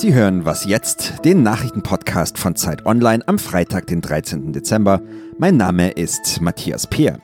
Sie hören Was jetzt, den Nachrichtenpodcast von Zeit Online am Freitag, den 13. Dezember. Mein Name ist Matthias Peer.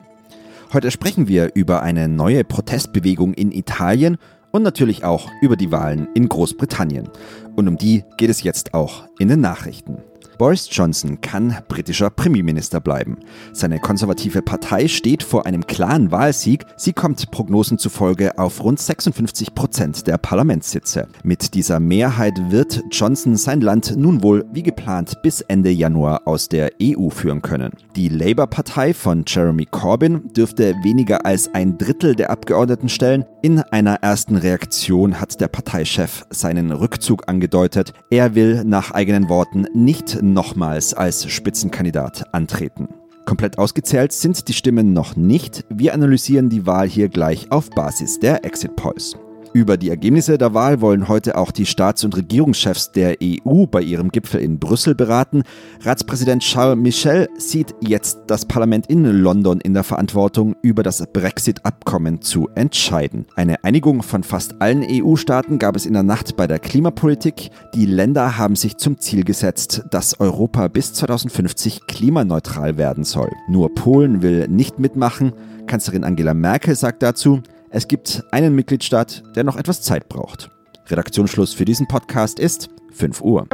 Heute sprechen wir über eine neue Protestbewegung in Italien und natürlich auch über die Wahlen in Großbritannien. Und um die geht es jetzt auch in den Nachrichten. Boris Johnson kann britischer Premierminister bleiben. Seine konservative Partei steht vor einem klaren Wahlsieg. Sie kommt Prognosen zufolge auf rund 56 Prozent der Parlamentssitze. Mit dieser Mehrheit wird Johnson sein Land nun wohl wie geplant bis Ende Januar aus der EU führen können. Die Labour-Partei von Jeremy Corbyn dürfte weniger als ein Drittel der Abgeordneten stellen. In einer ersten Reaktion hat der Parteichef seinen Rückzug angedeutet. Er will nach eigenen Worten nicht nochmals als Spitzenkandidat antreten. Komplett ausgezählt sind die Stimmen noch nicht. Wir analysieren die Wahl hier gleich auf Basis der Exit Polls. Über die Ergebnisse der Wahl wollen heute auch die Staats- und Regierungschefs der EU bei ihrem Gipfel in Brüssel beraten. Ratspräsident Charles Michel sieht jetzt das Parlament in London in der Verantwortung, über das Brexit-Abkommen zu entscheiden. Eine Einigung von fast allen EU-Staaten gab es in der Nacht bei der Klimapolitik. Die Länder haben sich zum Ziel gesetzt, dass Europa bis 2050 klimaneutral werden soll. Nur Polen will nicht mitmachen. Kanzlerin Angela Merkel sagt dazu, es gibt einen Mitgliedstaat, der noch etwas Zeit braucht. Redaktionsschluss für diesen Podcast ist 5 Uhr.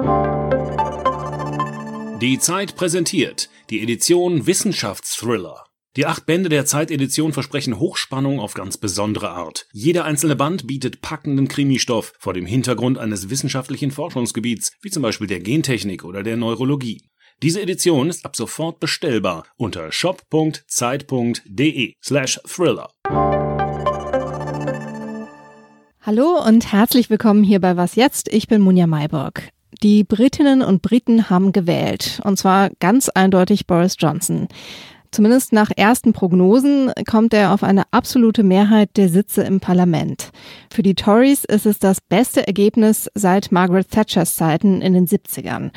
Die Zeit präsentiert die Edition Wissenschaftsthriller. Die acht Bände der Zeit-Edition versprechen Hochspannung auf ganz besondere Art. Jeder einzelne Band bietet packenden Krimistoff vor dem Hintergrund eines wissenschaftlichen Forschungsgebiets, wie zum Beispiel der Gentechnik oder der Neurologie. Diese Edition ist ab sofort bestellbar unter shop.zeit.de slash thriller. Hallo und herzlich willkommen hier bei Was jetzt? Ich bin Munja Mayburg. Die Britinnen und Briten haben gewählt, und zwar ganz eindeutig Boris Johnson. Zumindest nach ersten Prognosen kommt er auf eine absolute Mehrheit der Sitze im Parlament. Für die Tories ist es das beste Ergebnis seit Margaret Thatchers Zeiten in den 70ern.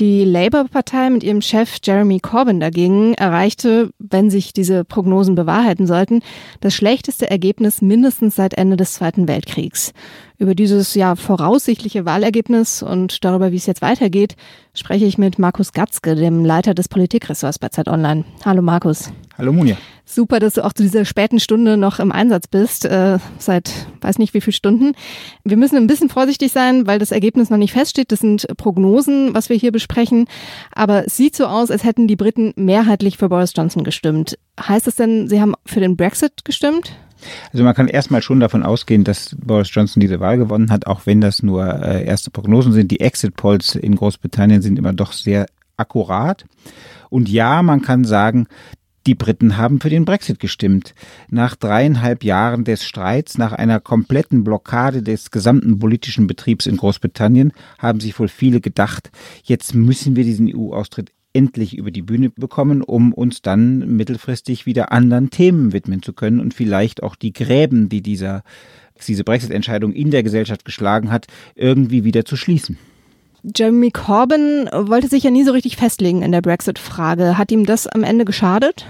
Die Labour-Partei mit ihrem Chef Jeremy Corbyn dagegen erreichte, wenn sich diese Prognosen bewahrheiten sollten, das schlechteste Ergebnis mindestens seit Ende des Zweiten Weltkriegs. Über dieses ja voraussichtliche Wahlergebnis und darüber, wie es jetzt weitergeht, spreche ich mit Markus Gatzke, dem Leiter des Politikressorts bei Zeit Online. Hallo Markus. Hallo Munja. Super, dass du auch zu dieser späten Stunde noch im Einsatz bist, äh, seit weiß nicht wie viel Stunden. Wir müssen ein bisschen vorsichtig sein, weil das Ergebnis noch nicht feststeht. Das sind Prognosen, was wir hier besprechen. Aber es sieht so aus, als hätten die Briten mehrheitlich für Boris Johnson gestimmt. Heißt das denn, sie haben für den Brexit gestimmt? Also man kann erstmal schon davon ausgehen, dass Boris Johnson diese Wahl gewonnen hat, auch wenn das nur äh, erste Prognosen sind. Die Exit Polls in Großbritannien sind immer doch sehr akkurat. Und ja, man kann sagen, die Briten haben für den Brexit gestimmt. Nach dreieinhalb Jahren des Streits, nach einer kompletten Blockade des gesamten politischen Betriebs in Großbritannien, haben sich wohl viele gedacht, jetzt müssen wir diesen EU-Austritt endlich über die Bühne bekommen, um uns dann mittelfristig wieder anderen Themen widmen zu können und vielleicht auch die Gräben, die dieser, diese Brexit-Entscheidung in der Gesellschaft geschlagen hat, irgendwie wieder zu schließen. Jeremy Corbyn wollte sich ja nie so richtig festlegen in der Brexit-Frage. Hat ihm das am Ende geschadet?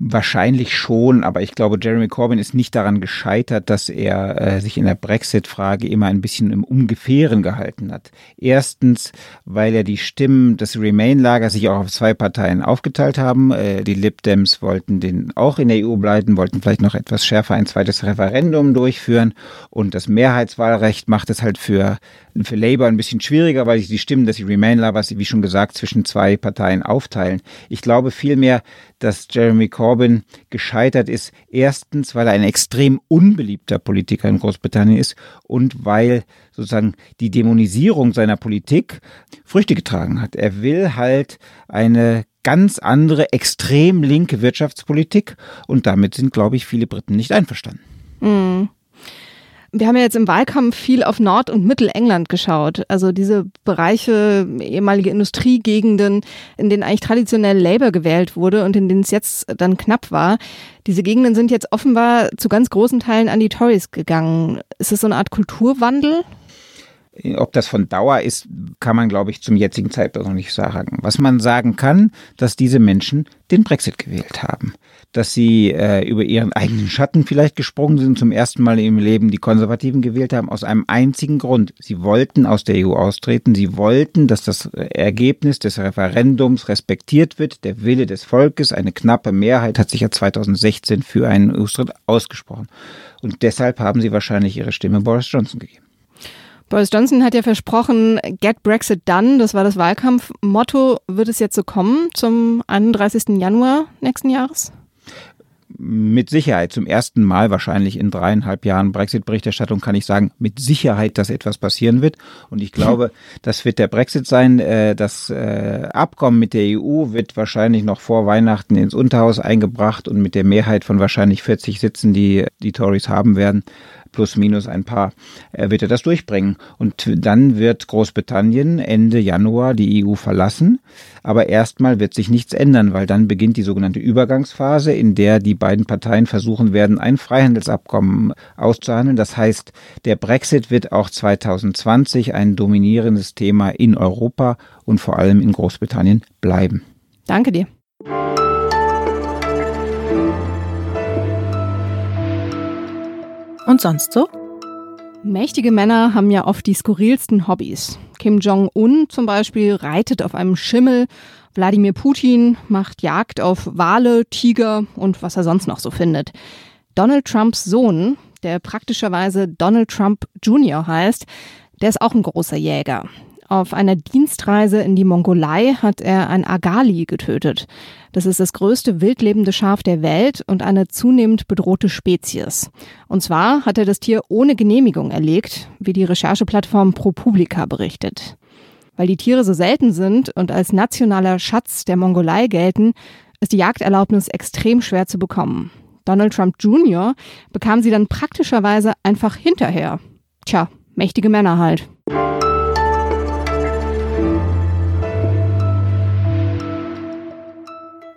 Wahrscheinlich schon, aber ich glaube, Jeremy Corbyn ist nicht daran gescheitert, dass er äh, sich in der Brexit-Frage immer ein bisschen im Ungefähren gehalten hat. Erstens, weil er die Stimmen des Remain-Lagers sich auch auf zwei Parteien aufgeteilt haben. Äh, die Lib Dems wollten den auch in der EU bleiben, wollten vielleicht noch etwas schärfer ein zweites Referendum durchführen und das Mehrheitswahlrecht macht es halt für für Labour ein bisschen schwieriger, weil sich die Stimmen des Remain-Lovers, wie schon gesagt, zwischen zwei Parteien aufteilen. Ich glaube vielmehr, dass Jeremy Corbyn gescheitert ist. Erstens, weil er ein extrem unbeliebter Politiker in Großbritannien ist und weil sozusagen die Dämonisierung seiner Politik Früchte getragen hat. Er will halt eine ganz andere, extrem linke Wirtschaftspolitik und damit sind, glaube ich, viele Briten nicht einverstanden. Mhm. Wir haben ja jetzt im Wahlkampf viel auf Nord- und Mittelengland geschaut. Also diese Bereiche, ehemalige Industriegegenden, in denen eigentlich traditionell Labour gewählt wurde und in denen es jetzt dann knapp war. Diese Gegenden sind jetzt offenbar zu ganz großen Teilen an die Tories gegangen. Ist es so eine Art Kulturwandel? Ob das von Dauer ist, kann man, glaube ich, zum jetzigen Zeitpunkt noch nicht sagen. Was man sagen kann, dass diese Menschen den Brexit gewählt haben. Dass sie äh, über ihren eigenen Schatten vielleicht gesprungen sind, zum ersten Mal im Leben die Konservativen gewählt haben, aus einem einzigen Grund. Sie wollten aus der EU austreten. Sie wollten, dass das Ergebnis des Referendums respektiert wird. Der Wille des Volkes, eine knappe Mehrheit hat sich ja 2016 für einen Austritt ausgesprochen. Und deshalb haben sie wahrscheinlich ihre Stimme Boris Johnson gegeben. Boris Johnson hat ja versprochen, Get Brexit Done, das war das Wahlkampfmotto. Wird es jetzt so kommen zum 31. Januar nächsten Jahres? mit Sicherheit zum ersten Mal wahrscheinlich in dreieinhalb Jahren Brexit-Berichterstattung kann ich sagen, mit Sicherheit, dass etwas passieren wird. Und ich glaube, das wird der Brexit sein. Äh, das äh, Abkommen mit der EU wird wahrscheinlich noch vor Weihnachten ins Unterhaus eingebracht und mit der Mehrheit von wahrscheinlich 40 Sitzen, die die Tories haben werden, plus minus ein paar, äh, wird er das durchbringen. Und dann wird Großbritannien Ende Januar die EU verlassen. Aber erstmal wird sich nichts ändern, weil dann beginnt die sogenannte Übergangsphase, in der die beiden Parteien versuchen werden, ein Freihandelsabkommen auszuhandeln. Das heißt, der Brexit wird auch 2020 ein dominierendes Thema in Europa und vor allem in Großbritannien bleiben. Danke dir. Und sonst so? Mächtige Männer haben ja oft die skurrilsten Hobbys. Kim Jong-un zum Beispiel reitet auf einem Schimmel, Wladimir Putin macht Jagd auf Wale, Tiger und was er sonst noch so findet. Donald Trumps Sohn, der praktischerweise Donald Trump Jr. heißt, der ist auch ein großer Jäger. Auf einer Dienstreise in die Mongolei hat er ein Agali getötet. Das ist das größte wildlebende Schaf der Welt und eine zunehmend bedrohte Spezies. Und zwar hat er das Tier ohne Genehmigung erlegt, wie die Rechercheplattform ProPublica berichtet. Weil die Tiere so selten sind und als nationaler Schatz der Mongolei gelten, ist die Jagderlaubnis extrem schwer zu bekommen. Donald Trump Jr. bekam sie dann praktischerweise einfach hinterher. Tja, mächtige Männer halt.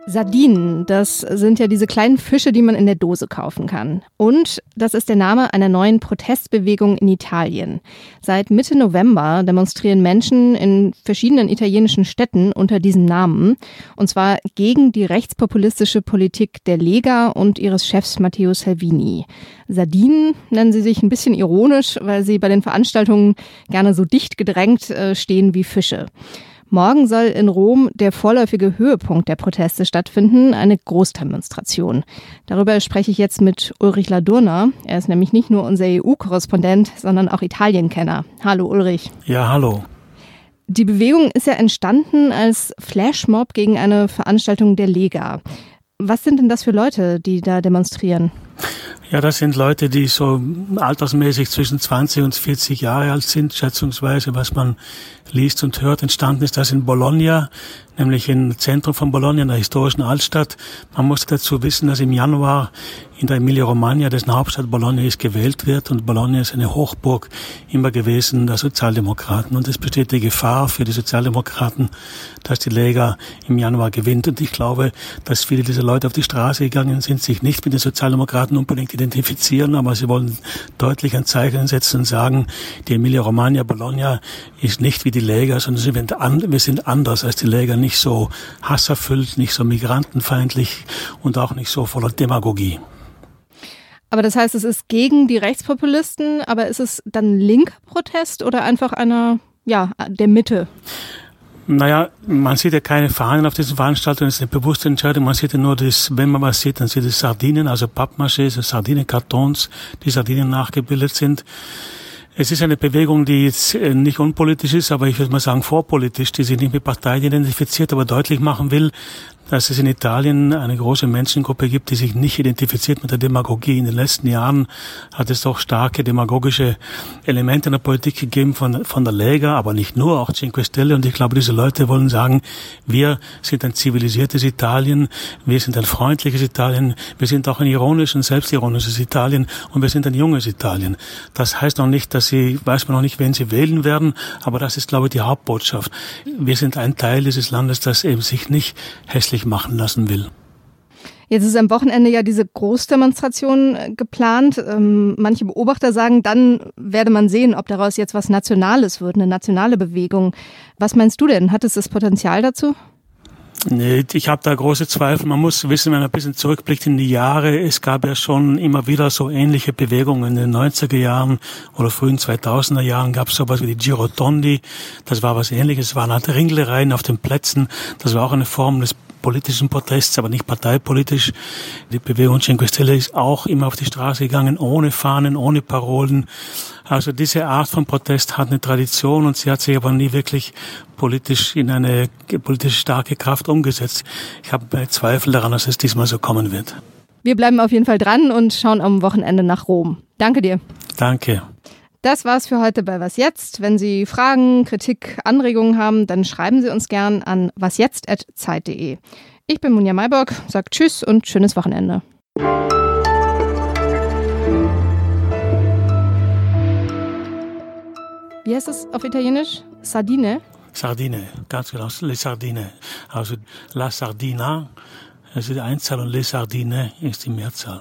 Sardinen, das sind ja diese kleinen Fische, die man in der Dose kaufen kann. Und das ist der Name einer neuen Protestbewegung in Italien. Seit Mitte November demonstrieren Menschen in verschiedenen italienischen Städten unter diesem Namen. Und zwar gegen die rechtspopulistische Politik der Lega und ihres Chefs Matteo Salvini. Sardinen nennen sie sich ein bisschen ironisch, weil sie bei den Veranstaltungen gerne so dicht gedrängt äh, stehen wie Fische. Morgen soll in Rom der vorläufige Höhepunkt der Proteste stattfinden, eine Großdemonstration. Darüber spreche ich jetzt mit Ulrich Ladurner. Er ist nämlich nicht nur unser EU-Korrespondent, sondern auch Italienkenner. Hallo Ulrich. Ja, hallo. Die Bewegung ist ja entstanden als Flashmob gegen eine Veranstaltung der Lega. Was sind denn das für Leute, die da demonstrieren? Ja, das sind Leute, die so altersmäßig zwischen 20 und 40 Jahre alt sind, schätzungsweise, was man liest und hört. Entstanden ist das in Bologna, nämlich im Zentrum von Bologna, in der historischen Altstadt. Man muss dazu wissen, dass im Januar in der Emilia-Romagna, dessen Hauptstadt Bologna ist, gewählt wird. Und Bologna ist eine Hochburg immer gewesen der Sozialdemokraten. Und es besteht die Gefahr für die Sozialdemokraten, dass die Lega im Januar gewinnt. Und ich glaube, dass viele dieser Leute auf die Straße gegangen sind, sich nicht mit den Sozialdemokraten unbedingt identifizieren, aber sie wollen deutlich ein Zeichen setzen und sagen, die Emilia-Romagna, Bologna ist nicht wie die Lega, sondern wir sind anders als die Lega, nicht so hasserfüllt, nicht so migrantenfeindlich und auch nicht so voller Demagogie. Aber das heißt, es ist gegen die Rechtspopulisten, aber ist es dann linker Protest oder einfach einer, ja, der Mitte? Naja, man sieht ja keine Fahnen auf diesen Veranstaltungen, das ist eine bewusste Entscheidung. Man sieht ja nur das, wenn man was sieht, dann sieht es Sardinen, also Pappmaché, Sardinenkartons, die Sardinen nachgebildet sind. Es ist eine Bewegung, die jetzt äh, nicht unpolitisch ist, aber ich würde mal sagen vorpolitisch, die sich nicht mit Parteien identifiziert, aber deutlich machen will, dass es in Italien eine große Menschengruppe gibt, die sich nicht identifiziert mit der Demagogie. In den letzten Jahren hat es doch starke demagogische Elemente in der Politik gegeben von, von der Lega, aber nicht nur, auch Cinque Stelle. Und ich glaube, diese Leute wollen sagen, wir sind ein zivilisiertes Italien, wir sind ein freundliches Italien, wir sind auch ein ironisches selbstironisches Italien und wir sind ein junges Italien. Das heißt noch nicht, dass sie, weiß man noch nicht, wen sie wählen werden, aber das ist, glaube ich, die Hauptbotschaft. Wir sind ein Teil dieses Landes, das eben sich nicht hässlich machen lassen will. Jetzt ist am Wochenende ja diese Großdemonstration äh, geplant. Ähm, manche Beobachter sagen, dann werde man sehen, ob daraus jetzt was Nationales wird, eine nationale Bewegung. Was meinst du denn? Hat es das Potenzial dazu? Nee, ich habe da große Zweifel. Man muss wissen, wenn man ein bisschen zurückblickt in die Jahre, es gab ja schon immer wieder so ähnliche Bewegungen. In den 90er Jahren oder frühen 2000er Jahren gab es sowas wie die Girotondi. Das war was ähnliches. Es waren halt Ringlereien auf den Plätzen. Das war auch eine Form des politischen Protests, aber nicht parteipolitisch. Die Bewegung Cinque Stelle ist auch immer auf die Straße gegangen, ohne Fahnen, ohne Parolen. Also diese Art von Protest hat eine Tradition und sie hat sich aber nie wirklich politisch in eine politisch starke Kraft umgesetzt. Ich habe Zweifel daran, dass es diesmal so kommen wird. Wir bleiben auf jeden Fall dran und schauen am Wochenende nach Rom. Danke dir. Danke. Das war's für heute bei Was Jetzt. Wenn Sie Fragen, Kritik, Anregungen haben, dann schreiben Sie uns gern an wasjetzt.zeit.de. Ich bin Munja Mayborg, sag Tschüss und schönes Wochenende. Wie heißt es auf Italienisch? Sardine? Sardine, ganz genau, le Sardine. Also la Sardina, das ist die Einzahl und le Sardine ist die Mehrzahl.